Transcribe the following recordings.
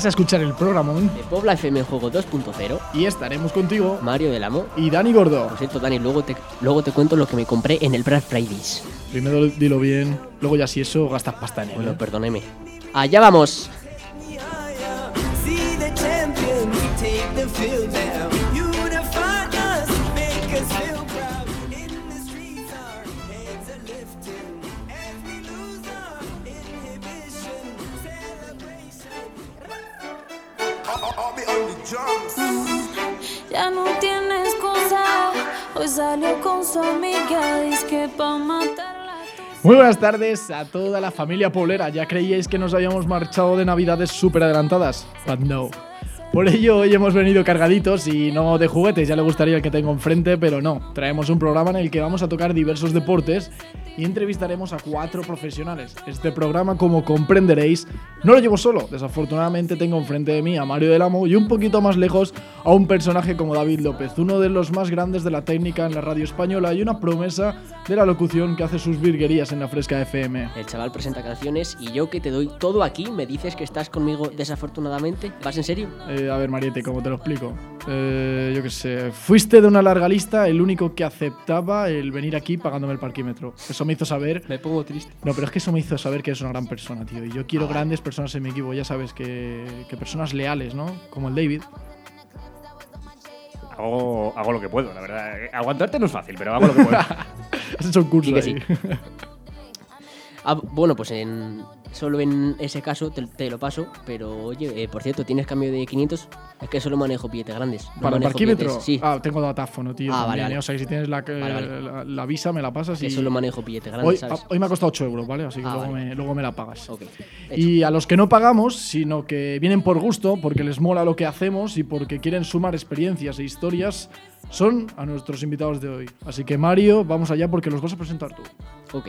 Vas a escuchar el programa de Pobla FM Juego 2.0 y estaremos contigo, Mario del Amo y Dani Gordo. Por cierto, Dani, luego te, luego te cuento lo que me compré en el Black Fridays. Primero dilo bien, luego ya si eso gastas pasta en él. Bueno, ¿eh? perdóneme. Allá vamos. Ya no tienes cosa. Hoy salió con su amiga. Dice que pa' matarla. Muy buenas tardes a toda la familia poblera. ¿Ya creíais que nos habíamos marchado de navidades súper adelantadas? But no. Por ello hoy hemos venido cargaditos y no de juguetes, ya le gustaría el que tengo enfrente, pero no. Traemos un programa en el que vamos a tocar diversos deportes y entrevistaremos a cuatro profesionales. Este programa, como comprenderéis, no lo llevo solo. Desafortunadamente tengo enfrente de mí a Mario del Amo y un poquito más lejos a un personaje como David López, uno de los más grandes de la técnica en la radio española y una promesa de la locución que hace sus virguerías en la Fresca FM. El chaval presenta canciones y yo que te doy todo aquí, me dices que estás conmigo desafortunadamente. ¿Vas en serio? Eh, a ver, Mariette, ¿cómo te lo explico? Eh, yo qué sé, fuiste de una larga lista el único que aceptaba el venir aquí pagándome el parquímetro. Eso me hizo saber. Me pongo triste. No, pero es que eso me hizo saber que eres una gran persona, tío. Y yo quiero grandes personas en mi equipo, ya sabes, que, que personas leales, ¿no? Como el David. Hago, hago lo que puedo, la verdad. Aguantarte no es fácil, pero hago lo que puedo. Has hecho un curso Sí que ahí. Ah, bueno, pues en, solo en ese caso te, te lo paso, pero oye, eh, por cierto, ¿tienes cambio de 500? Es que solo manejo billetes grandes. no ¿Para el parquímetro? billetes- Sí, Ah, tengo datáfono, tío. Ah, vale, vale. ¿eh? O sea, que si tienes la, Vale, la, la visa, me la pasas que y. solo manejo billetes grandes, Hoy, ¿sabes? ah, hoy me ha costado 8 euros, ¿vale? Así que Ah, luego, me, luego me la pagas. Ok. hecho. Y a los que no pagamos, sino que vienen por gusto, porque les mola lo que hacemos y porque quieren sumar experiencias e historias, son a nuestros invitados de hoy. Así que Mario, vamos allá porque los vas a presentar tú. Ok.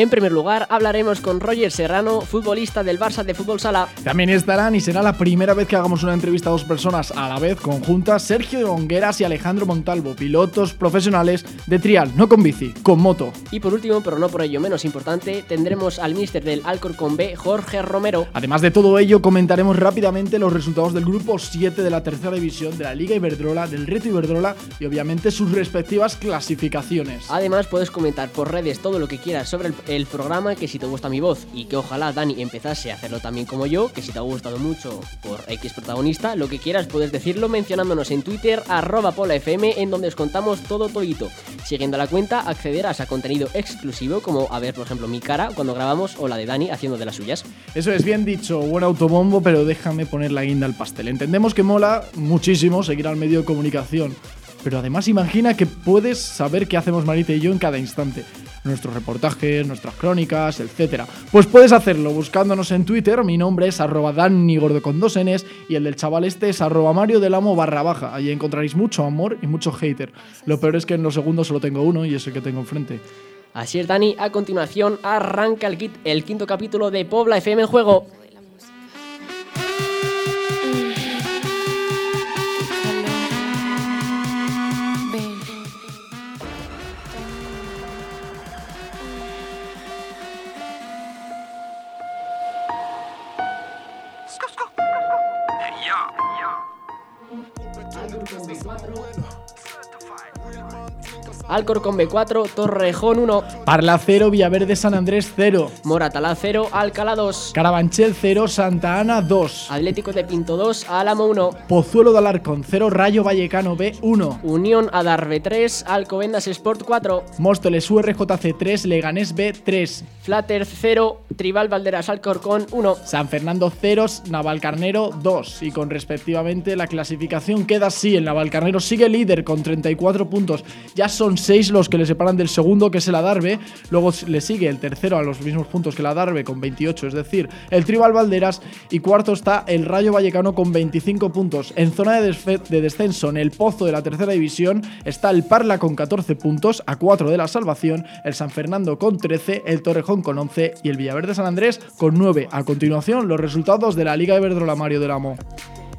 En primer lugar, hablaremos con Roger Serrano, futbolista del Barça de Fútbol Sala. También estarán y será la primera vez que hagamos una entrevista a dos personas a la vez conjuntas, Sergio Ongueras y Alejandro Montalvo, pilotos profesionales de trial, no con bici, con moto. Y por último, pero no por ello menos importante, tendremos al míster del Alcorcón B, Jorge Romero. Además de todo ello, comentaremos rápidamente los resultados del grupo 7 de la tercera división de la Liga Iberdrola, del Reto Iberdrola y obviamente sus respectivas clasificaciones. Además, puedes comentar por redes todo lo que quieras sobre el, el programa, que si te gusta mi voz y que ojalá Dani empezase a hacerlo también como yo, que si te ha gustado mucho por X protagonista, lo que quieras puedes decirlo mencionándonos en Twitter, arroba polafm, en donde os contamos todo todito. Siguiendo la cuenta, accederás a contenido exclusivo, como a ver, por ejemplo, mi cara cuando grabamos o la de Dani haciendo de las suyas. Eso es bien dicho, buen autobombo, pero déjame poner la guinda al pastel. Entendemos que mola muchísimo seguir al medio de comunicación, pero además imagina que puedes saber qué hacemos Marita y yo en cada instante. Nuestros reportajes, nuestras crónicas, etc. Pues puedes hacerlo buscándonos en Twitter, mi nombre es arroba Gordo con dos Ns y el del chaval este es arroba Mario del Amo barra baja. Allí encontraréis mucho amor y mucho hater. Lo peor es que en los segundos solo tengo uno y es el que tengo enfrente. Así es, Dani, a continuación arranca el, kit- el quinto capítulo de Pobla FM en juego. Educação padrão. Alcorcón B4, Torrejón 1, Parla 0, Villaverde San Andrés 0. Moratalá 0, Alcalá 2, Carabanchel 0, Santa Ana 2. Atlético de Pinto 2, Álamo 1, Pozuelo de Alarcón 0, Rayo Vallecano B 1. Unión Adarve 3, Alcobendas Sport 4, Móstoles URJC 3, Leganés B 3. Flatter 0, Tribal Valderas Alcorcón 1. San Fernando 0, Navalcarnero 2. Y con respectivamente la clasificación queda así. El Navalcarnero sigue líder con 34 puntos. Ya son 6 los que le separan del segundo, que es el Adarve. Luego le sigue el tercero a los mismos puntos que el Adarve con 28, es decir, el Tribal Valderas. Y cuarto está el Rayo Vallecano con 25 puntos. En zona de, de descenso, en el pozo de la tercera división, está el Parla con 14 puntos, a 4 de la salvación, el San Fernando con 13, el Torrejón con 11 y el Villaverde San Andrés con 9. A continuación, los resultados de la Liga Iberdrola Mario del Amo.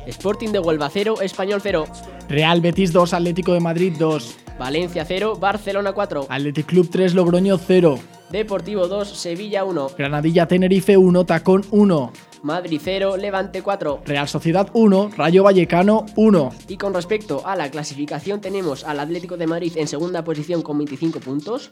Sporting de Huelva 0, Español 0, Real Betis 2, Atlético de Madrid 2, Valencia 0, Barcelona 4, Athletic Club 3, Logroño 0, Deportivo 2, Sevilla 1, Granadilla Tenerife 1, Tacón 1, Madrid 0, Levante 4. Real Sociedad 1, Rayo Vallecano 1. Y con respecto a la clasificación tenemos al Atlético de Madrid en segunda posición con 25 puntos,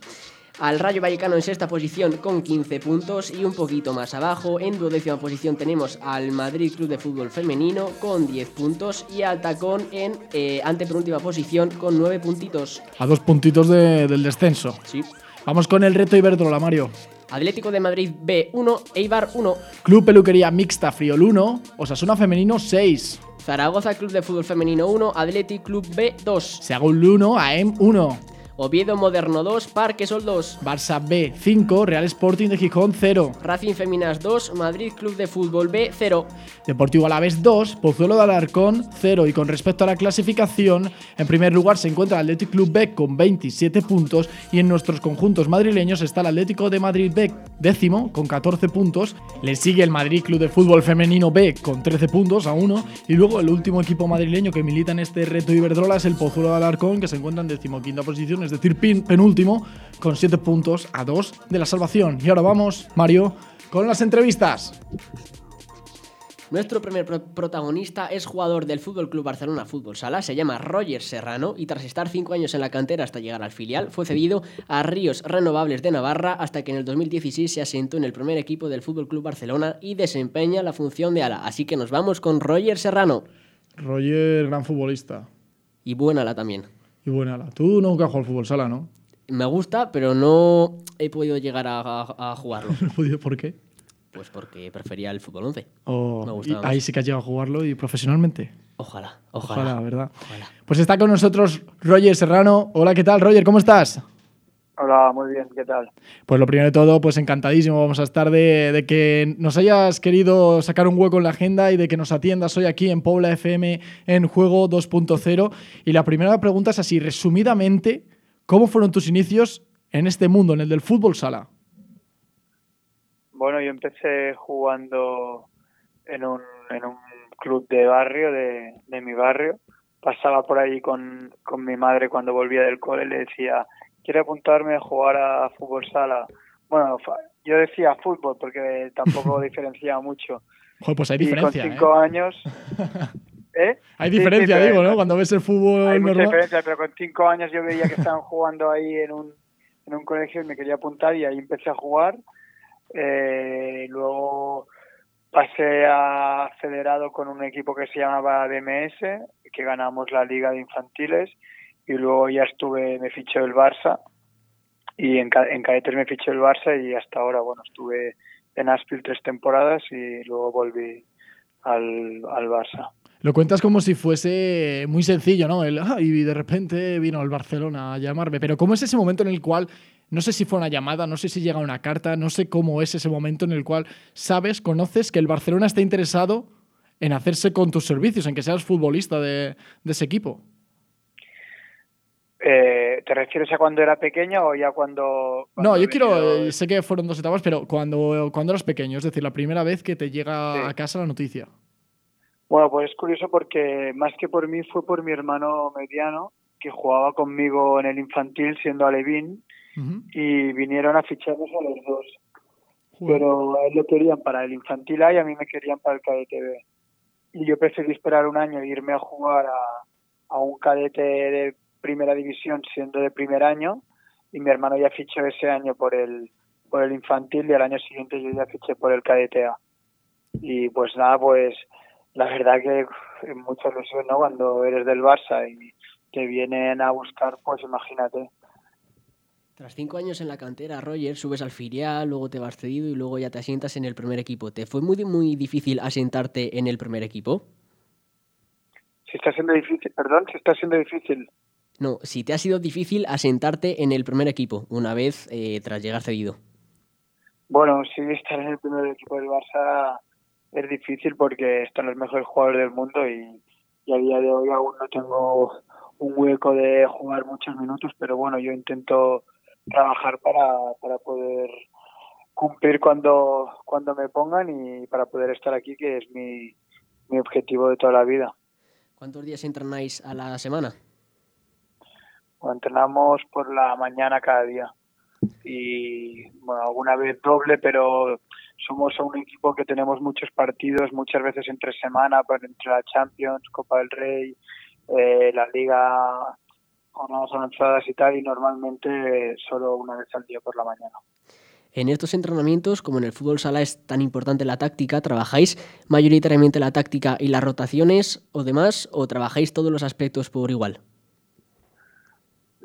al Rayo Vallecano en sexta posición con 15 puntos y un poquito más abajo en duodécima posición tenemos al Madrid Club de Fútbol Femenino con 10 puntos y al Tacón en eh, antepenúltima posición con 9 puntitos. A dos puntitos de- del descenso. Sí. Vamos con el reto Iberdrola, Mario. Atlético de Madrid B1, Eibar 1, Club Peluquería Mixta Friol 1, Osasuna Femenino 6, Zaragoza Club de Fútbol Femenino 1, Athletic Club B2, Seagull 1, AEM 1, Oviedo Moderno 2, Parque Sol 2, Barça B 5, Real Sporting de Gijón 0, Racing Feminas 2, Madrid Club de Fútbol B 0. Deportivo Alavés 2, Pozuelo de Alarcón 0 y con respecto a la clasificación, en primer lugar se encuentra el Athletic Club B con 27 puntos y en nuestros conjuntos madrileños está el Atlético de Madrid B décimo con 14 puntos, le sigue el Madrid Club de Fútbol Femenino B con 13 puntos a 1 y luego el último equipo madrileño que milita en este reto Iberdrola es el Pozuelo de Alarcón que se encuentra en decimoquinta posición, es decir, pin- penúltimo con 7 puntos a 2 de la salvación. Y ahora vamos, Mario, con las entrevistas. Nuestro primer pro- protagonista es jugador del Fútbol Club Barcelona Fútbol Sala, se llama Roger Serrano y tras estar cinco años en la cantera hasta llegar al filial, fue cedido a Ríos Renovables de Navarra hasta que en el 2016 se asentó en el primer equipo del Fútbol Club Barcelona y desempeña la función de ala. Así que nos vamos con Roger Serrano Roger, gran futbolista. y buen ala también. Y buena ala. Tú nunca has jugado al fútbol sala, ¿no? Me gusta, pero no he podido llegar a, a- a jugarlo. ¿Por qué? Pues porque prefería el fútbol 11. O- Me y gustaba ahí sí que has llegado a jugarlo y profesionalmente. Ojalá, Ojalá, ojalá. ¿verdad? Ojalá. Pues está con nosotros Roger Serrano. Hola, ¿qué tal, Roger? ¿Cómo estás? Hola, muy bien, ¿qué tal? Pues lo primero de todo, pues encantadísimo vamos a estar de, de que nos hayas querido sacar un hueco en la agenda y de que nos atiendas hoy aquí en Pobla FM en Juego 2.0. Y la primera pregunta es así, resumidamente, ¿cómo fueron tus inicios en este mundo, en el del fútbol sala? Bueno, yo empecé jugando en un, en un club de barrio, de, de mi barrio. Pasaba por ahí con, con mi madre cuando volvía del cole, le decía, quiero apuntarme a jugar a fútbol sala. Bueno, yo decía fútbol porque tampoco diferenciaba mucho. Joder, pues hay y con diferencia, cinco ¿eh? años... ¿Eh? Hay Sí, sí, diferencia, digo, ¿no? Cuando ves el fútbol Hay mucha normal. diferencia, pero con cinco años yo veía que estaban jugando ahí en un, en un colegio y me quería apuntar y ahí empecé a jugar. Eh, luego pasé a federado con un equipo que se llamaba DMS, que ganamos la liga de infantiles y luego ya estuve, me fichó el Barça y en, en cadetes me fichó el Barça y hasta ahora, bueno, estuve en Aspil tres temporadas y luego volví al, al Barça. Lo cuentas como si fuese muy sencillo, ¿no? El, "Ah", y de repente vino el Barcelona a llamarme. Pero ¿cómo es ese momento en el cual, no sé si fue una llamada, no sé si llega una carta, no sé cómo es ese momento en el cual sabes, conoces que el Barcelona está interesado en hacerse con tus servicios, en que seas futbolista de, de ese equipo? Eh, ¿Te refieres a cuando era pequeño o ya cuando... cuando No, yo quiero, venido- eh, sé que fueron dos etapas, pero cuando, cuando eras pequeño, es decir, la primera vez que te llega Sí. a casa la noticia. Bueno, pues es curioso porque más que por mí fue por mi hermano mediano que jugaba conmigo en el infantil siendo alevín y vinieron a ficharnos a los dos. Joder. Pero a él lo querían para el infantil A y a mí me querían para el cadete B. Y yo preferí esperar un año e irme a jugar a, a un cadete de primera división siendo de primer año y mi hermano ya fichó ese año por el por el infantil y al año siguiente yo ya fiché por el KDTA. Y pues nada, pues la verdad que mucha ilusión, ¿no? Cuando eres del Barça y te vienen a buscar, pues imagínate. Tras cinco años en la cantera, Roger, subes al filial, luego te vas cedido y luego ya te asientas en el primer equipo. ¿Te fue muy, muy difícil asentarte en el primer equipo? Si está siendo difícil, perdón, si está siendo difícil. No, si te ha sido difícil asentarte en el primer equipo una vez eh, tras llegar cedido. Bueno, sí, estar en el primer equipo del Barça es difícil porque están los mejores jugadores del mundo y, y a día de hoy aún no tengo un hueco de jugar muchos minutos, pero bueno, yo intento trabajar para, para poder cumplir cuando, cuando me pongan y para poder estar aquí, que es mi, mi objetivo de toda la vida. ¿Cuántos días entrenáis a la semana? Entrenamos por la mañana cada día. Y bueno, alguna vez doble, pero somos un equipo que tenemos muchos partidos, muchas veces entre semana, entre la Champions, Copa del Rey, eh, la Liga, jornadas avanzadas y tal, y normalmente solo una vez al día por la mañana. En estos entrenamientos, como en el fútbol sala es tan importante la táctica, ¿trabajáis mayoritariamente la táctica y las rotaciones o demás, o trabajáis todos los aspectos por igual?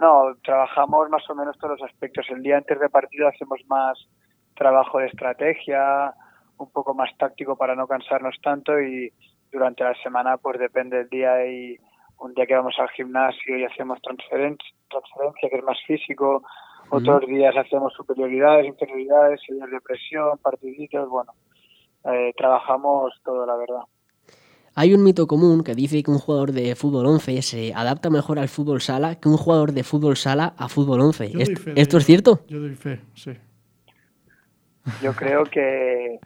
No, trabajamos más o menos todos los aspectos. El día antes de partido hacemos más trabajo de estrategia, un poco más táctico para no cansarnos tanto y durante la semana pues depende del día y un día que vamos al gimnasio y hacemos transferencia, transferencia que es más físico, otros días hacemos superioridades, inferioridades, series de presión, partiditos, bueno, eh, trabajamos todo la verdad. Hay un mito común que dice que un jugador de fútbol 11 se adapta mejor al fútbol sala que un jugador de fútbol sala a fútbol 11. Yo doy ¿Est- fe de ¿Esto es cierto? Yo doy fe, sí. Yo creo que,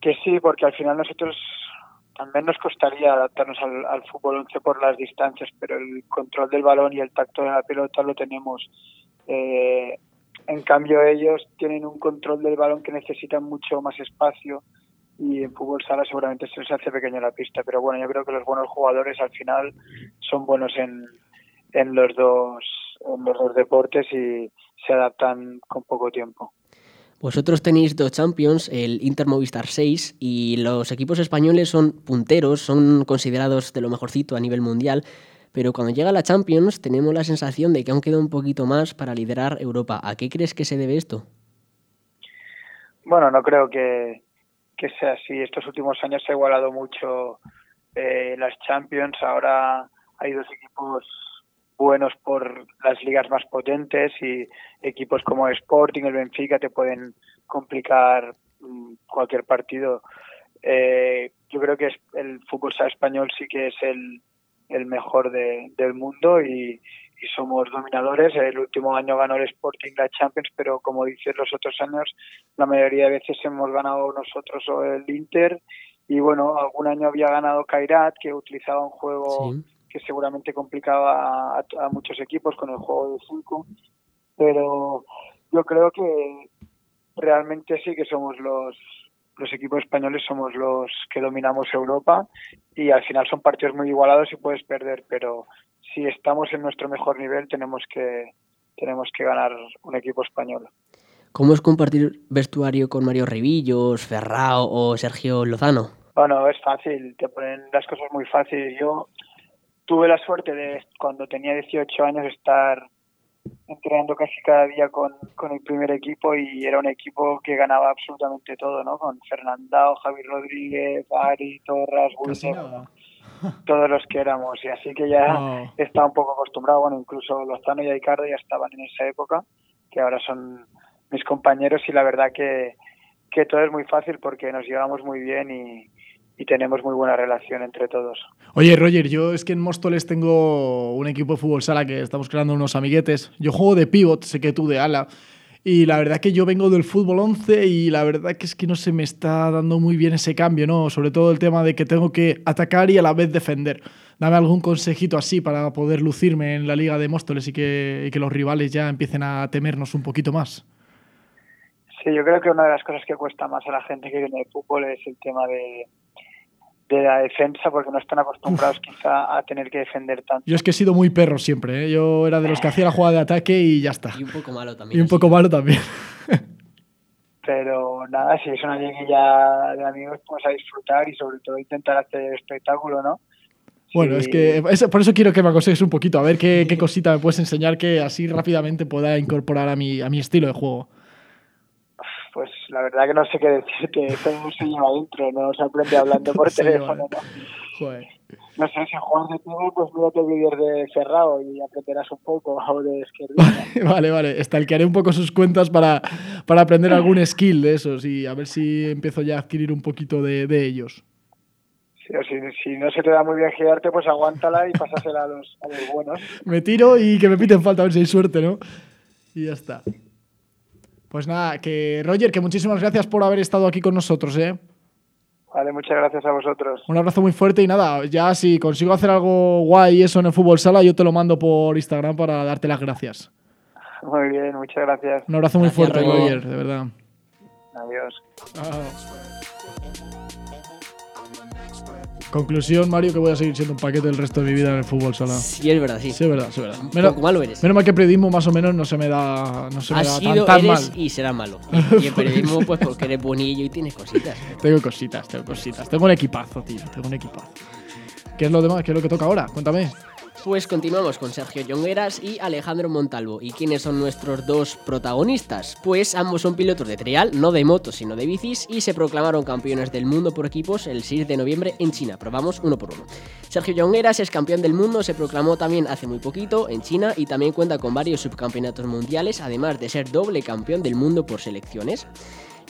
que sí, porque al final nosotros también nos costaría adaptarnos al, al fútbol 11 por las distancias, pero el control del balón y el tacto de la pelota lo tenemos. Eh, en cambio, ellos tienen un control del balón que necesitan mucho más espacio y en fútbol sala seguramente se les hace pequeña la pista. Pero bueno, yo creo que los buenos jugadores al final son buenos en, en los dos en los dos deportes y se adaptan con poco tiempo. Vosotros tenéis dos Champions, el Inter Movistar 6, y los equipos españoles son punteros, son considerados de lo mejorcito a nivel mundial, pero cuando llega la Champions tenemos la sensación de que aún queda un poquito más para liderar Europa. ¿A qué crees que se debe esto? Bueno, no creo que, que sea así. Estos últimos años se ha igualado mucho eh, las Champions. Ahora hay dos equipos buenos por las ligas más potentes y equipos como Sporting, el Benfica te pueden complicar mm, cualquier partido. Eh, yo creo que el fútbol español sí que es el, el mejor de- del mundo y, y somos dominadores. El último año ganó el Sporting la Champions, pero como dices los otros años, la mayoría de veces hemos ganado nosotros o el Inter. Y bueno, algún año había ganado Kairat, que utilizaba un juego Sí. que seguramente complicaba a, a muchos equipos con el juego de 5. Pero yo creo que realmente sí que somos los los equipos españoles somos los que dominamos Europa y al final son partidos muy igualados y puedes perder, pero si estamos en nuestro mejor nivel tenemos que tenemos que ganar un equipo español. ¿Cómo es compartir vestuario con Mario Revillos, Ferrao o Sergio Lozano? Bueno, es fácil, te ponen las cosas muy fáciles. Yo tuve la suerte de, cuando tenía 18 años, estar entrenando casi cada día con, con el primer equipo y era un equipo que ganaba absolutamente todo, ¿no? Con Fernandao, Javi Rodríguez, Ari, Torras, Casi Wilson, nada. todos los que éramos. Y así que ya Wow. estaba un poco acostumbrado. Bueno, incluso Lozano y Aicardo ya estaban en esa época, que ahora son mis compañeros y la verdad que, que todo es muy fácil porque nos llevamos muy bien y, y tenemos muy buena relación entre todos. Oye, Roger, yo es que en Móstoles tengo un equipo de fútbol sala que estamos creando unos amiguetes. Yo juego de pivot, sé que tú de ala. Y la verdad que yo vengo del fútbol 11 y la verdad que es que no se me está dando muy bien ese cambio, ¿no? Sobre todo el tema de que tengo que atacar y a la vez defender. Dame algún consejito así para poder lucirme en la liga de Móstoles y que, y que los rivales ya empiecen a temernos un poquito más. Sí, yo creo que una de las cosas que cuesta más a la gente que viene de fútbol es el tema de, de la defensa porque no están acostumbrados quizá a tener que defender tanto. Yo es que he sido muy perro siempre, ¿eh? Yo era de los que hacía la jugada de ataque y ya está. Y un poco malo también. Y un así. poco malo también. Pero nada, si es una liguilla de amigos, pues a disfrutar y sobre todo intentar hacer espectáculo, ¿no? Bueno, Sí. es que eso- por eso quiero que me aconsejes un poquito, a ver qué, qué cosita me puedes enseñar que así rápidamente pueda incorporar a mi, a mi estilo de juego. Pues la verdad que no sé qué decirte, no se lleva adentro, no se aprende hablando por teléfono, ¿no? Joder. No sé, si juegas de todo, pues mírate vídeos de Ferrao y aprenderás un poco, o de Esquerra. Vale, vale. Estalquearé un poco sus cuentas para, para aprender algún skill de esos y a ver si empiezo ya a adquirir un poquito de, de ellos. Si, si no se te da muy bien girarte, pues aguántala y pásasela a los, a los buenos. Me tiro y que me piten falta, a ver si hay suerte, ¿no? Y ya está. Pues nada, que Roger, que muchísimas gracias por haber estado aquí con nosotros, ¿eh? Vale, muchas gracias a vosotros. Un abrazo muy fuerte y nada, ya si consigo hacer algo guay eso en el fútbol sala, yo te lo mando por Instagram para darte las gracias. Muy bien, muchas gracias. Un abrazo muy Gracias, fuerte, Roger. Roger, de verdad. Adiós. Conclusión, Mario, que voy a seguir siendo un paquete el resto de mi vida en el fútbol sala. Sí, es verdad, sí. Sí, es verdad, sí, es verdad. Menos, poco malo eres. menos mal que periodismo más o menos no se me da, no se me Has da tan, sido, tan eres mal. y será malo. Y en periodismo, pues porque eres bonillo y tienes cositas. Tengo cositas, tengo cositas. Tengo un equipazo, tío, tengo un equipazo. ¿Qué es lo demás? ¿Qué es lo que toca ahora? Cuéntame. Pues continuamos con Sergio Llongueras y Alejandro Montalvo. ¿Y quiénes son nuestros dos protagonistas? Pues ambos son pilotos de trial, no de motos, sino de bicis, y se proclamaron campeones del mundo por equipos el 6 de noviembre en China. Probamos uno por uno. Sergio Llongueras es campeón del mundo, se proclamó también hace muy poquito en China y también cuenta con varios subcampeonatos mundiales, además de ser doble campeón del mundo por selecciones.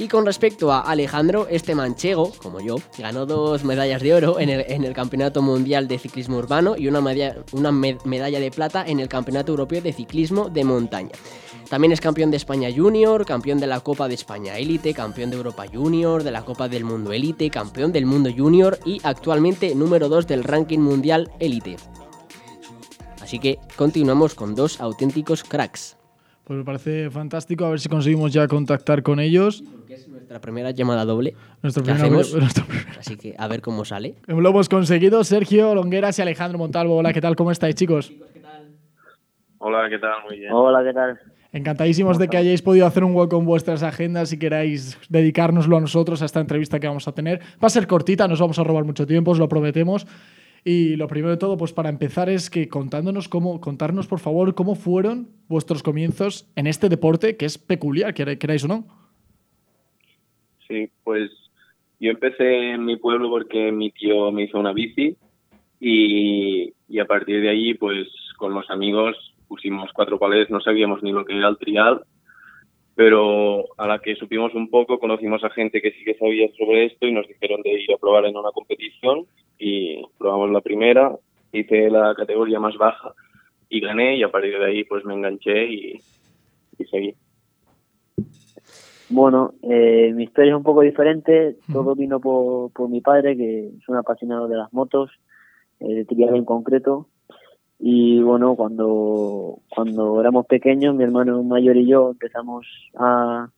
Y con respecto a Alejandro, este manchego, como yo, ganó dos medallas de oro en el, en el Campeonato Mundial de Ciclismo Urbano y una, medalla, una med- medalla de plata en el Campeonato Europeo de Ciclismo de Montaña. También es campeón de España Junior, campeón de la Copa de España Élite, campeón de Europa Junior, de la Copa del Mundo Élite, campeón del Mundo Junior y actualmente número 2 del ranking mundial Élite. Así que continuamos con dos auténticos cracks. Pues me parece fantástico. A ver si conseguimos ya contactar con ellos. Que es nuestra primera llamada doble. Nuestro ¿Qué primer- hacemos? nuestro primer- Así que a ver cómo sale. Lo hemos conseguido. Sergio Longueras y Alejandro Montalvo. Hola, ¿qué tal? ¿Cómo estáis, chicos? Hola, ¿qué tal? Muy bien. Hola, ¿qué tal? Encantadísimos de que hayáis podido hacer un hueco en vuestras agendas y queráis dedicárnoslo a nosotros, a esta entrevista que vamos a tener. Va a ser cortita, no os vamos a robar mucho tiempo, os lo prometemos. Y lo primero de todo, pues para empezar, es que contándonos cómo, contarnos por favor cómo fueron vuestros comienzos en este deporte que es peculiar, quer- queráis o no. Sí, pues yo empecé en mi pueblo porque mi tío me hizo una bici y, y a partir de allí, pues con los amigos pusimos cuatro palés, no sabíamos ni lo que era el trial, pero a la que supimos un poco conocimos a gente que sí que sabía sobre esto y nos dijeron de ir a probar en una competición y probamos la primera, hice la categoría más baja y gané y a partir de ahí pues me enganché y, y seguí. Bueno, eh, mi historia es un poco diferente. Todo vino por, por mi padre, que es un apasionado de las motos, eh, de trial en concreto. Y bueno, cuando, cuando éramos pequeños, mi hermano mayor y yo empezamos a,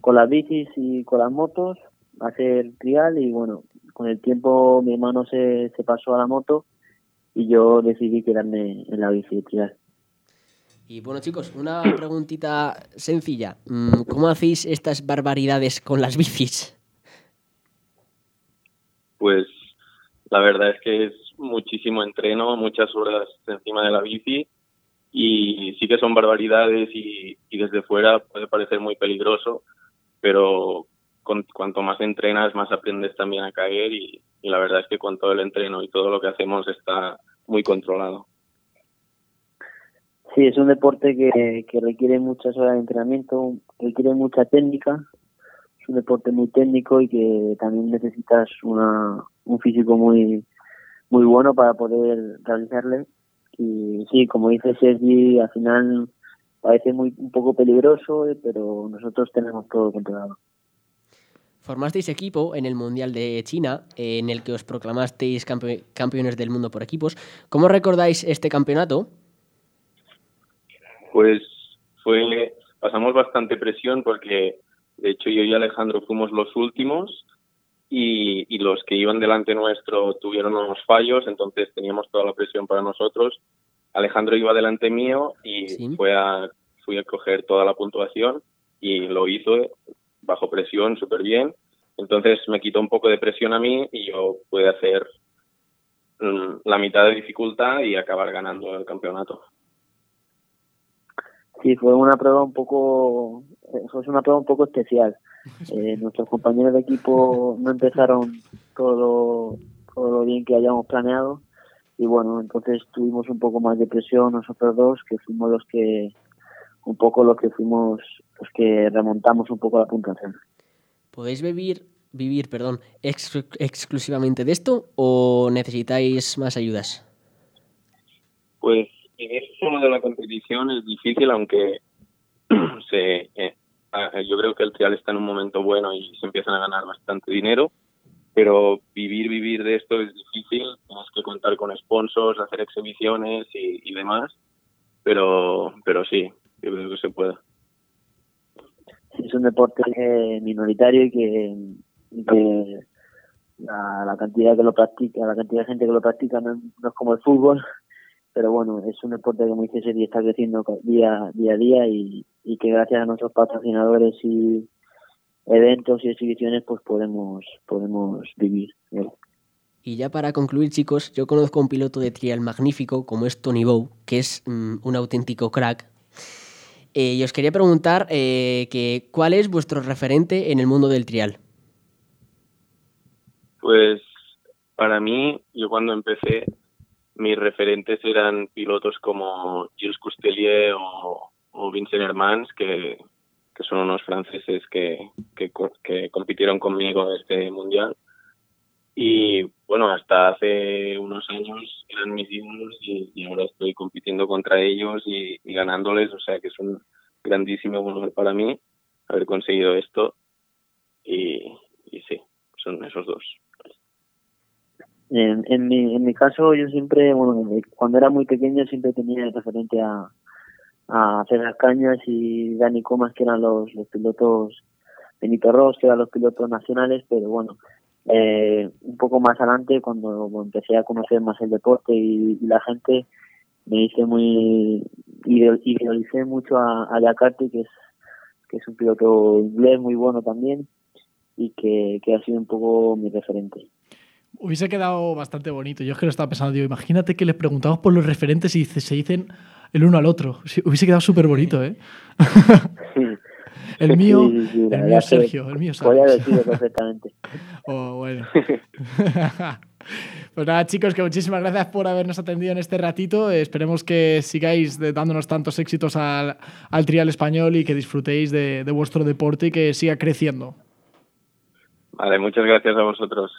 con las bicis y con las motos a hacer trial. Y bueno, con el tiempo mi hermano se, se pasó a la moto y yo decidí quedarme en la bici de trial. Y bueno, chicos, una preguntita sencilla. Mm, ¿Cómo hacéis estas barbaridades con las bicis? Pues la verdad es que es muchísimo entreno, muchas horas encima de la bici y sí que son barbaridades y, desde fuera puede parecer muy peligroso, pero con, cuanto más entrenas más aprendes también a caer y, y la verdad es que con todo el entreno y todo lo que hacemos está muy controlado. Sí, es un deporte que, que requiere muchas horas de entrenamiento, requiere mucha técnica. Es un deporte muy técnico y que también necesitas una, un físico muy muy bueno para poder realizarle. Y sí, como dice Sergi, al final parece muy un poco peligroso, eh, pero nosotros tenemos todo controlado. Formasteis equipo en el Mundial de China, en el que os proclamasteis campe- campeones del mundo por equipos. ¿Cómo recordáis este campeonato? Pues fue, pasamos bastante presión porque de hecho yo y Alejandro fuimos los últimos y, y los que iban delante nuestro tuvieron unos fallos, entonces teníamos toda la presión para nosotros. Alejandro iba delante mío y Sí. fue a, fui a coger toda la puntuación y lo hizo bajo presión súper bien. Entonces me quitó un poco de presión a mí y yo pude hacer mm, la mitad de dificultad y acabar ganando el campeonato. Sí, fue una prueba un poco, eh, fue una prueba un poco especial. Eh, nuestros compañeros de equipo no empezaron todo lo, todo lo bien que hayamos planeado y bueno, entonces tuvimos un poco más de presión nosotros dos, que fuimos los que, un poco los que fuimos, los que remontamos un poco la puntuación. ¿Podéis vivir, vivir perdón, ex- exclusivamente de esto o necesitáis más ayudas? Pues vivir solo de la competición es difícil, aunque se, eh, yo creo que el trial está en un momento bueno y se empiezan a ganar bastante dinero, pero vivir, vivir de esto es difícil, tienes que contar con sponsors, hacer exhibiciones y, y demás, pero, pero sí, yo creo que se puede. es un deporte minoritario y que, la, la cantidad que lo practica, la cantidad de gente que lo practica no, es como el fútbol, pero bueno, es un deporte que como dice Seri está creciendo día, día a día y, y que gracias a nuestros patrocinadores y eventos y exhibiciones pues podemos podemos vivir. ¿eh? Y ya para concluir, chicos, yo conozco a un piloto de trial magnífico como es Tony Bow, que es mm, un auténtico crack. Eh, y os quería preguntar eh, que, cuál es vuestro referente en el mundo del trial. Pues para mí, yo cuando empecé, mis referentes eran pilotos como Gilles Costellier o, o Vincent Hermans, que, que son unos franceses que, que, que compitieron conmigo este mundial. Y bueno, hasta hace unos años eran mis ídolos y, ahora estoy compitiendo contra ellos y, ganándoles, o sea que es un grandísimo honor para mí haber conseguido esto. Y, y sí, son esos dos. En, mi, en mi caso yo siempre, bueno, cuando era muy pequeño siempre tenía referente a, a César Cañas y Dani Comas, que eran los, los pilotos, Benito Ross, que eran los pilotos nacionales, pero bueno, eh, un poco más adelante, cuando empecé a conocer más el deporte y, la gente, me hice muy, idealicé mucho a, a que es, que es un piloto inglés muy bueno también y que, que ha sido un poco mi referente. Hubiese quedado bastante bonito. Yo es que lo estaba pensando, digo, imagínate que les preguntamos por los referentes y se dicen el uno al otro. Hubiese quedado súper bonito, ¿eh? El mío, Sí, sí, sí, la el mío Sergio, el mío Podría Sergio. decirlo perfectamente. Oh, bueno. pues nada, chicos, que muchísimas gracias por habernos atendido en este ratito. Esperemos que sigáis dándonos tantos éxitos al, al trial español y que disfrutéis de, de vuestro deporte y que siga creciendo. Vale, muchas gracias a vosotros.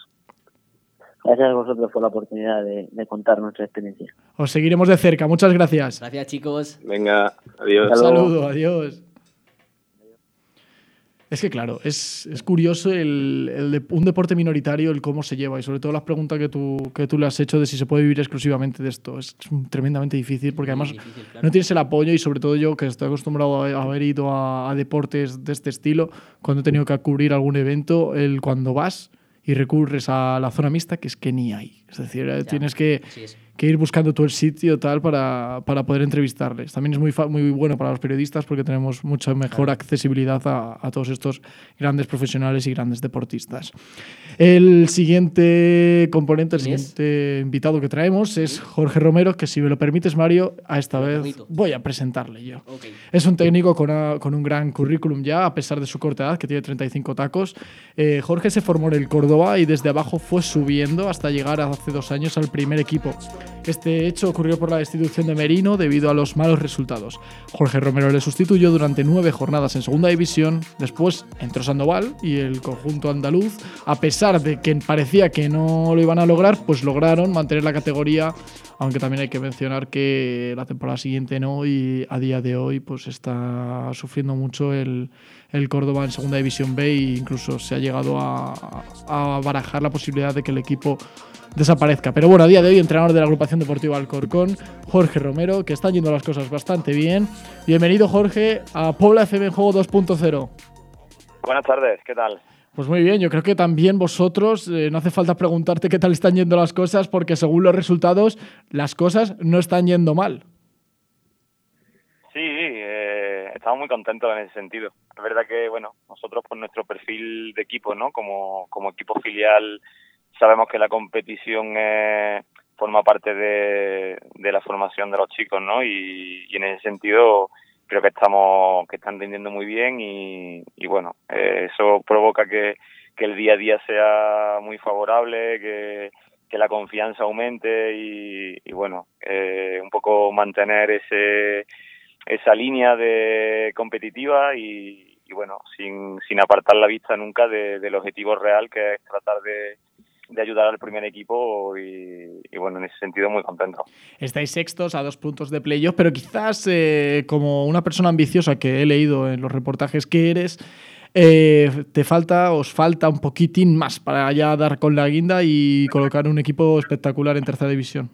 Gracias a vosotros por la oportunidad de, de contar nuestra experiencia. Os seguiremos de cerca. Muchas gracias. Gracias, chicos. Venga, adiós. Un saludo, adiós. Es que claro, es, es curioso el, el de- un deporte minoritario, el cómo se lleva y sobre todo las preguntas que tú, que tú le has hecho de si se puede vivir exclusivamente de esto. Es tremendamente difícil porque además difícil, claro. no tienes el apoyo y sobre todo yo que estoy acostumbrado a a haber ido a, a deportes de este estilo, cuando he tenido que cubrir algún evento, el cuando vas y recurres a la zona mixta, que es que ni hay. Es decir, eh, tienes que, es. que ir buscando tú el sitio tal para, para poder entrevistarles. También es muy, muy bueno para los periodistas porque tenemos mucha mejor accesibilidad a, a todos estos grandes profesionales y grandes deportistas. El siguiente componente, el ¿Quién es? siguiente invitado que traemos es Jorge Romero, que si me lo permites, Mario, a esta Lo vez permito. voy a presentarle yo. Ok. Es un técnico con, una- con un gran currículum ya, a pesar de su corta edad, que tiene 35 tacos. Eh, Jorge se formó en el Córdoba y desde abajo fue subiendo hasta llegar hace dos años al primer equipo. Este hecho ocurrió por la destitución de Merino debido a los malos resultados. Jorge Romero le sustituyó durante nueve jornadas en segunda división, después entró Sandoval y el conjunto andaluz, a pesar de que parecía que no lo iban a lograr, pues lograron mantener la categoría aunque también hay que mencionar que la temporada siguiente no y a día de hoy pues está sufriendo mucho el, Córdoba en segunda división B e incluso se ha llegado a barajar la posibilidad de que el equipo desaparezca. Pero bueno, a día de hoy entrenador de la agrupación deportiva Alcorcón, Jorge Romero, que están yendo las cosas bastante bien. Bienvenido Jorge a Puebla FM en Juego 2.0. Buenas tardes, ¿qué tal? Pues muy bien, yo creo que también vosotros eh, no hace falta preguntarte qué tal están yendo las cosas, porque según los resultados, las cosas no están yendo mal. Sí, eh, estamos muy contentos en ese sentido. Es verdad que, bueno, nosotros por nuestro perfil de equipo, ¿no? Como, como equipo filial, sabemos que la competición eh, forma parte de, la formación de los chicos, ¿no? Y, en ese sentido creo que estamos, que están rindiendo muy bien y, y bueno, eh, eso provoca que, que el día a día sea muy favorable, que, que la confianza aumente y, y bueno, eh, un poco mantener ese esa línea de competitiva y, y bueno, sin, sin apartar la vista nunca de- del objetivo real que es tratar de, de ayudar al primer equipo y, y bueno, en ese sentido muy contento. Estáis sextos a dos puntos de playoff, pero quizás eh, como una persona ambiciosa que he leído en los reportajes que eres, eh, te falta, os falta un poquitín más para ya dar con la guinda y colocar un equipo espectacular en tercera división.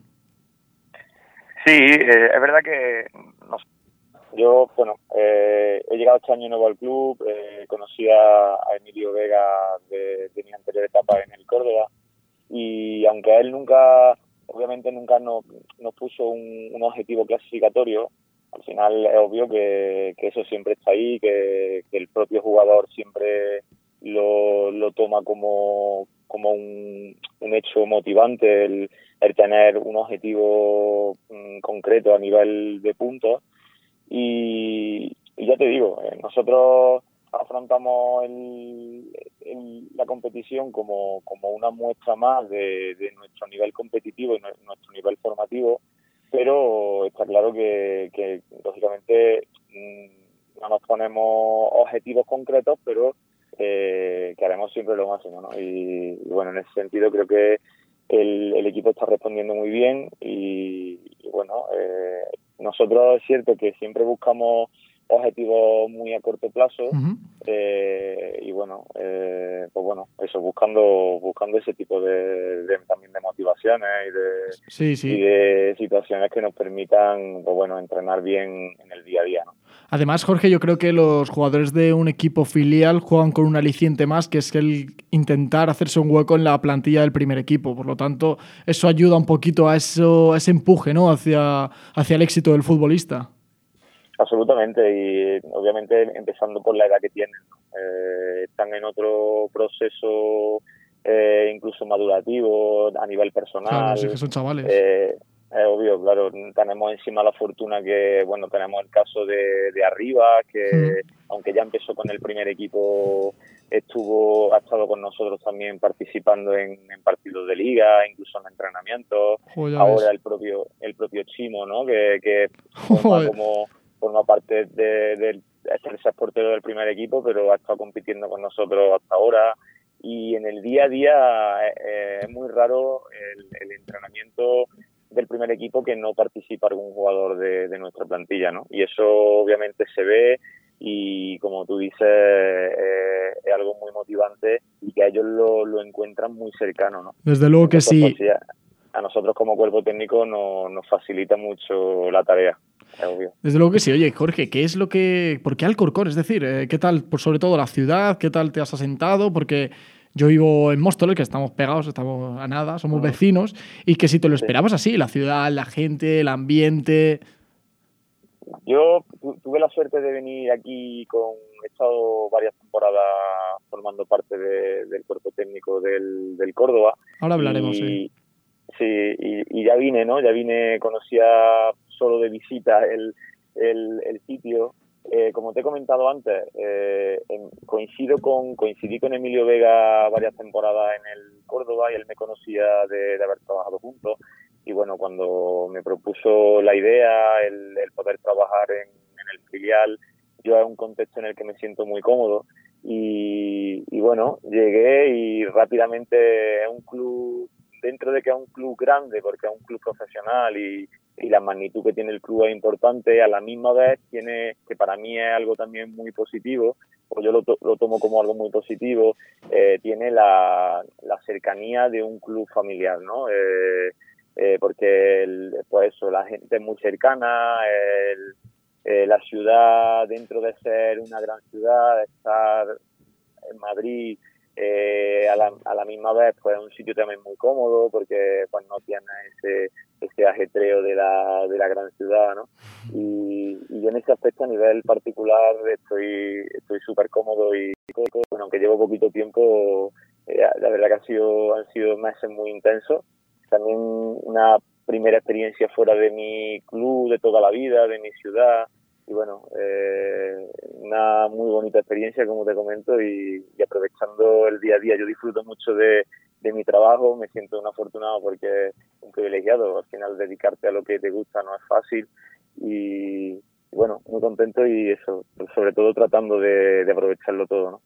Sí, eh, es verdad que nos- yo, bueno, eh, he llegado este año nuevo al club, eh, conocí a, a Emilio Vega de, de mi anterior etapa en el Córdoba y aunque él nunca, obviamente nunca nos, nos puso un, un objetivo clasificatorio, al final es obvio que, que eso siempre está ahí, que, que el propio jugador siempre lo, lo toma como, como un, un hecho motivante el, el tener un objetivo mm, concreto a nivel de puntos. Y, y ya te digo, eh, nosotros afrontamos el- la competición como, como una muestra más de, nuestro nivel competitivo y nue- nuestro nivel formativo, pero está claro que, que lógicamente mm, no nos ponemos objetivos concretos, pero eh, que haremos siempre lo máximo. y bueno, en ese sentido creo que el, el equipo está respondiendo muy bien y, y bueno, eh, nosotros es cierto que siempre buscamos objetivos muy a corto plazo eh, y bueno, eh, pues bueno, eso buscando buscando ese tipo de, de- también de motivaciones y de Sí, sí. y de situaciones que nos permitan pues bueno entrenar bien en el día a día, ¿no? Además, Jorge, yo creo que los jugadores de un equipo filial juegan con un aliciente más, que es el intentar hacerse un hueco en la plantilla del primer equipo. Por lo tanto, eso ayuda un poquito a, eso, a ese empuje ¿no? hacia, hacia el éxito del futbolista. Absolutamente, y obviamente empezando por la edad que tienen. ¿no? Eh, están en otro proceso eh, incluso madurativo a nivel personal. Claro, sí que son chavales. Eh, es obvio, claro, tenemos encima la fortuna que, bueno, tenemos el caso de, de Arriba, que aunque ya empezó con el primer equipo, estuvo, ha estado con nosotros también participando en, en partidos de liga, incluso en entrenamientos. Joder, Ahora ves. el propio, el propio Chimo, ¿no? Que, que forma como forma parte de, del es tercer portero del primer equipo, pero ha estado compitiendo con nosotros hasta ahora. Y en el día a día eh, eh, es muy raro el, el entrenamiento del primer equipo que no participa algún jugador de, de nuestra plantilla, ¿no? Y eso obviamente se ve y como tú dices eh, es algo muy motivante y que a ellos lo, lo encuentran muy cercano, ¿no? Desde luego que Nosotros, sí. pues, a, a nosotros como cuerpo técnico no- nos facilita mucho la tarea, obvio. Desde luego que sí. Oye, Jorge, ¿qué es lo que. ¿Por qué Alcorcón? Es decir, eh, ¿qué tal, por sobre todo la ciudad? ¿Qué tal te has asentado? Porque yo vivo en Móstoles, que estamos pegados, estamos a nada, somos vecinos, y que si te lo esperabas así, la ciudad, la gente, el ambiente. Yo tu- tuve la suerte de venir aquí con he estado varias temporadas formando parte de- del cuerpo técnico del, del Córdoba. Ahora hablaremos, y, sí. Sí, y, y ya vine, ¿no? Ya vine, conocía solo de visita el, el, sitio. Eh, como te he comentado antes, eh, coincido con coincidí con Emilio Vega varias temporadas en el Córdoba y él me conocía de, haber trabajado juntos. Y bueno, cuando me propuso la idea, el, poder trabajar en, en el filial, yo es un contexto en el que me siento muy cómodo. Y, y bueno, llegué y rápidamente es un club, dentro de que es un club grande, porque es un club profesional y, y la magnitud que tiene el club es importante, a la misma vez tiene, que para mí es algo también muy positivo, o yo lo, to- lo tomo como algo muy positivo, eh, tiene la, la cercanía de un club familiar, ¿no? Eh, eh, porque el- pues eso, la gente es muy cercana, el- la ciudad, dentro de ser una gran ciudad, estar en Madrid, eh, a, la, a la misma vez pues es un sitio también muy cómodo porque pues no tiene ese, ese ajetreo de la, de la gran ciudad, ¿no? Y, yo en ese aspecto a nivel particular estoy estoy súper cómodo y bueno, aunque llevo poquito tiempo, eh, la verdad que ha sido, han sido meses muy intensos. También una primera experiencia fuera de mi club de toda la vida, de mi ciudad, y bueno, eh, una muy bonita experiencia, como te comento, y, aprovechando el día a día. Yo disfruto mucho de, de, mi trabajo, me siento un afortunado porque es un privilegiado. Al final, dedicarte a lo que te gusta no es fácil, y, y bueno, muy contento y eso, sobre todo tratando de, de aprovecharlo todo, ¿no?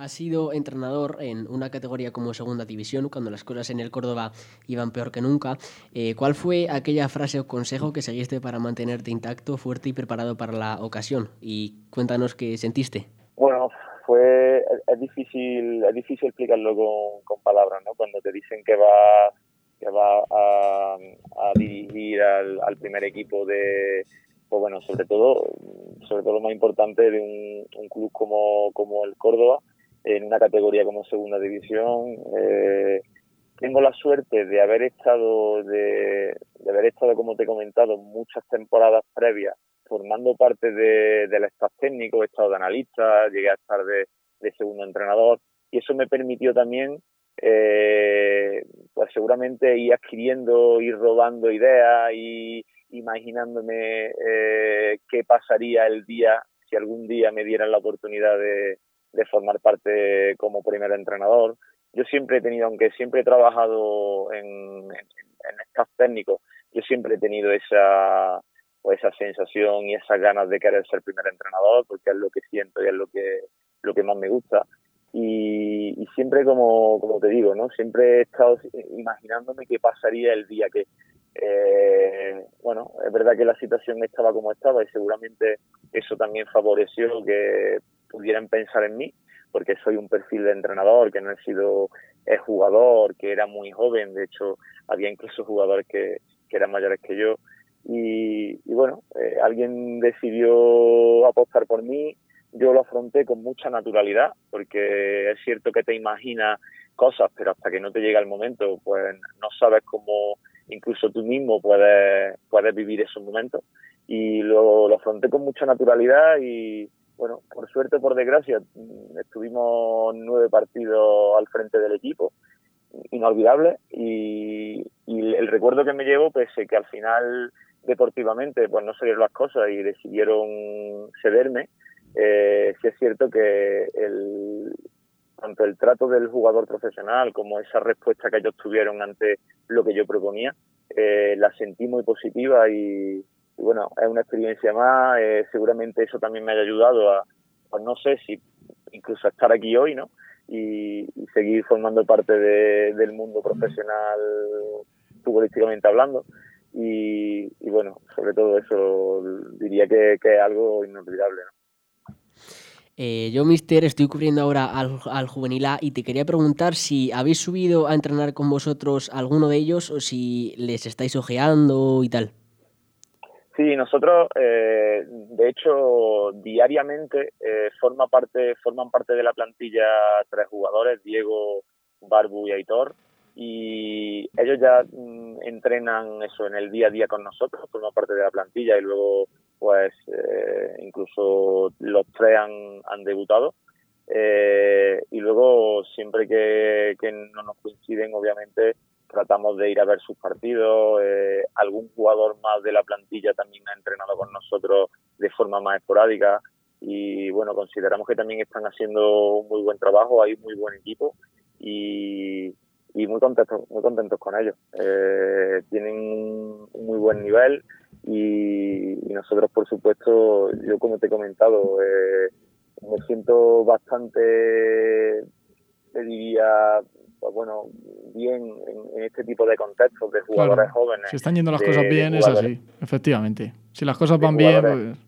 Has sido entrenador en una categoría como Segunda División, cuando las cosas en el Córdoba iban peor que nunca. Eh, ¿Cuál fue aquella frase o consejo que seguiste para mantenerte intacto, fuerte y preparado para la ocasión? Y cuéntanos qué sentiste. Bueno, fue es difícil es difícil explicarlo con, con palabras, ¿no? Cuando te dicen que va que va a, a dirigir al, al primer equipo de pues bueno, sobre todo, sobre todo lo más importante de un, un club como, como el Córdoba, en una categoría como segunda división. Eh, tengo la suerte de haber estado, de, haber estado, como te he comentado, muchas temporadas previas formando parte de, del staff técnico, he estado de analista, llegué a estar de, de segundo entrenador y eso me permitió también, eh, pues seguramente ir adquiriendo, ir robando ideas y imaginándome eh, qué pasaría el día si algún día me dieran la oportunidad de, de formar parte como primer entrenador. Yo siempre he tenido, aunque siempre he trabajado en, en, en staff técnico, yo siempre he tenido esa, pues esa sensación y esas ganas de querer ser primer entrenador, porque es lo que siento y es lo que, lo que más me gusta. Y, siempre, como, como te digo, ¿no? siempre he estado imaginándome qué pasaría el día que, eh, bueno, es verdad que la situación estaba como estaba y seguramente eso también favoreció que pudieran pensar en mí, porque soy un perfil de entrenador, que no he sido el jugador, que era muy joven, de hecho había incluso jugadores que, que eran mayores que yo. Y, y bueno, eh, alguien decidió apostar por mí, yo lo afronté con mucha naturalidad, porque es cierto que te imaginas cosas, pero hasta que no te llega el momento, pues no sabes cómo incluso tú mismo puedes, puedes vivir esos momentos. Y lo, lo afronté con mucha naturalidad y, bueno, por suerte o por desgracia, estuvimos nueve partidos al frente del equipo, inolvidable, y, y, el recuerdo que me llevo, pese que al final deportivamente pues no salieron las cosas y decidieron cederme, eh, sí es cierto que el, tanto el trato del jugador profesional como esa respuesta que ellos tuvieron ante lo que yo proponía, eh, la sentí muy positiva y, y bueno, es una experiencia más, eh, seguramente eso también me haya ayudado a, pues no sé si incluso a estar aquí hoy, ¿no? Y, seguir formando parte de, del mundo profesional futbolísticamente hablando. Y, bueno, sobre todo eso diría que, que es algo inolvidable, ¿no? Eh, yo, Mister, estoy cubriendo ahora al, Juvenil A y te quería preguntar si habéis subido a entrenar con vosotros alguno de ellos o si les estáis ojeando y tal. Sí, nosotros, eh, de hecho, diariamente eh, forma parte, forman parte de la plantilla tres jugadores, Diego, Barbu y Aitor, y ellos ya mm, entrenan eso en el día a día con nosotros, forman parte de la plantilla y luego, pues, eh, incluso los tres han, han debutado. Eh, y luego, siempre que, que no nos coinciden, obviamente, tratamos de ir a ver sus partidos. Eh, algún jugador más de la plantilla también ha entrenado con nosotros de forma más esporádica y bueno, consideramos que también están haciendo un muy buen trabajo, hay muy buen equipo y, muy contentos, muy contentos con ellos. Eh, tienen un, un, muy buen nivel y, y, nosotros, por supuesto, yo como te he comentado, eh, me siento bastante, te diría, pues bueno, bien en, en, este tipo de contextos de jugadores claro. jóvenes. Si están yendo las de, cosas bien, es así, efectivamente. Si las cosas van bien, pues...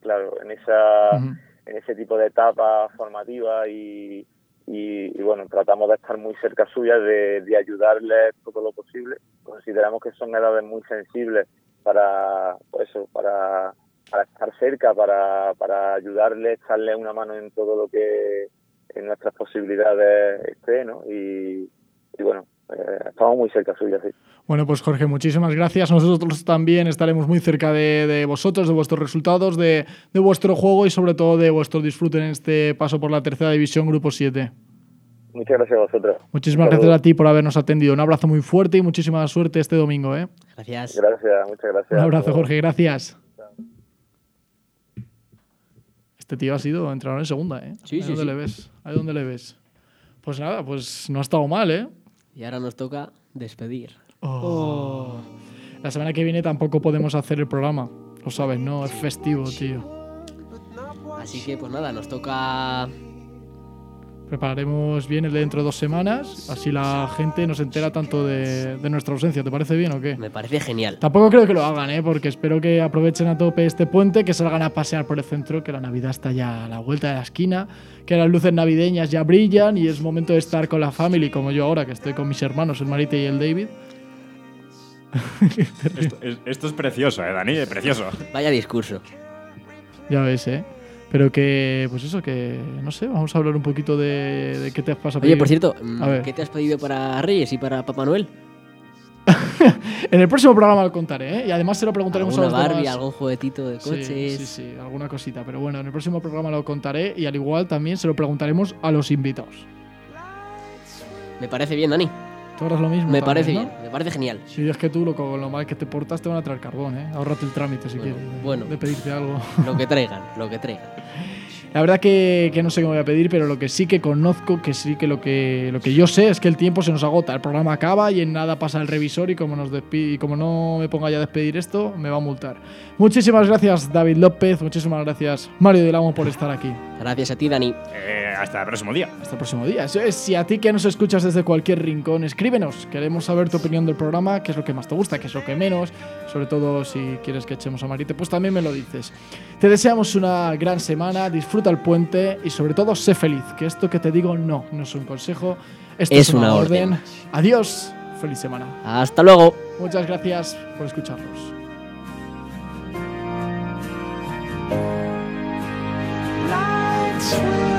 Claro, en, esa, uh -huh. en ese tipo de etapas formativas y, y, y, bueno, tratamos de estar muy cerca suya, de, de ayudarles todo lo posible. Consideramos que son edades muy sensibles para, pues eso, para, para estar cerca, para, para ayudarles, echarles una mano en todo lo que en nuestras posibilidades esté, ¿no? Y, y bueno, eh, estamos muy cerca suya, sí. Bueno, pues Jorge, muchísimas gracias. Nosotros también estaremos muy cerca de, de vosotros, de vuestros resultados, de, de vuestro juego y sobre todo de vuestro disfrute en este paso por la tercera división, Grupo 7. Muchas gracias a vosotros. Muchísimas gracias a ti por habernos atendido. Un abrazo muy fuerte y muchísima suerte este domingo. ¿eh? Gracias. Gracias, muchas gracias. Un abrazo, Hasta luego. Jorge, gracias. Este tío ha sido entrenador en segunda, ¿eh? Sí, Ahí sí, donde sí. le ves. Ahí donde le ves. Pues nada, pues no ha estado mal, ¿eh? Y ahora nos toca despedir. Oh. La semana que viene tampoco podemos hacer el programa. Lo sabes, ¿no? Es festivo, tío. Así que pues nada, nos toca Prepararemos bien el de dentro de dos semanas. Así la gente no se entera tanto de, de nuestra ausencia. ¿Te parece bien o qué? Me parece genial. Tampoco creo que lo hagan, ¿eh? porque espero que aprovechen a tope este puente, que salgan a pasear por el centro, que la Navidad está ya a la vuelta de la esquina, que las luces navideñas ya brillan y es momento de estar con la family, como yo ahora, que estoy con mis hermanos, el Marite y el David. Esto es, esto es precioso, ¿eh, Dani? Es precioso. Vaya discurso. Ya ves, ¿eh? Pero que, pues eso, que no sé, vamos a hablar un poquito de, de qué te has pasado. Oye, por cierto, mm. ¿qué te has pedido para Reyes y para Papá Noel? En el próximo programa lo contaré, ¿eh? Y además se lo preguntaremos a ¿Alguna los Barbie, demás. algún juguetito de Sí, coches? Sí, sí, alguna cosita. Pero bueno, en el próximo programa lo contaré y al igual también se lo preguntaremos a los invitados. Me parece bien, Dani. Tú harás lo mismo. Me también, parece ¿no? bien, me parece genial. Si es que tú, lo, con lo mal que te portas, te van a traer carbón, ¿eh? Ahórrate el trámite si Bueno, quieres. de- bueno. De pedirte algo. Lo que traigan, lo que traigan. La verdad que, que no sé qué me voy a pedir, pero lo que sí que conozco, que sí que lo que lo que yo sé es que el tiempo se nos agota. El programa acaba y en nada pasa el revisor y como nos despi- y como no me ponga ya a despedir esto, me va a multar. Muchísimas gracias, David López. Muchísimas gracias, Mario Delamo, por estar aquí. Gracias a ti, Dani. Eh, hasta el próximo día. Hasta el próximo día. Eso es, si a ti que nos escuchas desde cualquier rincón, escríbenos. Queremos saber tu opinión del programa, qué es lo que más te gusta, qué es lo que menos. Sobre todo si quieres que echemos a Marite, pues también me lo dices. Te deseamos una gran semana, disfruta el puente y sobre todo sé feliz. Que esto que te digo no, no es un consejo, esto Es es, una, una orden. orden. Adiós, feliz semana. Hasta luego. Muchas gracias por escucharnos. Lights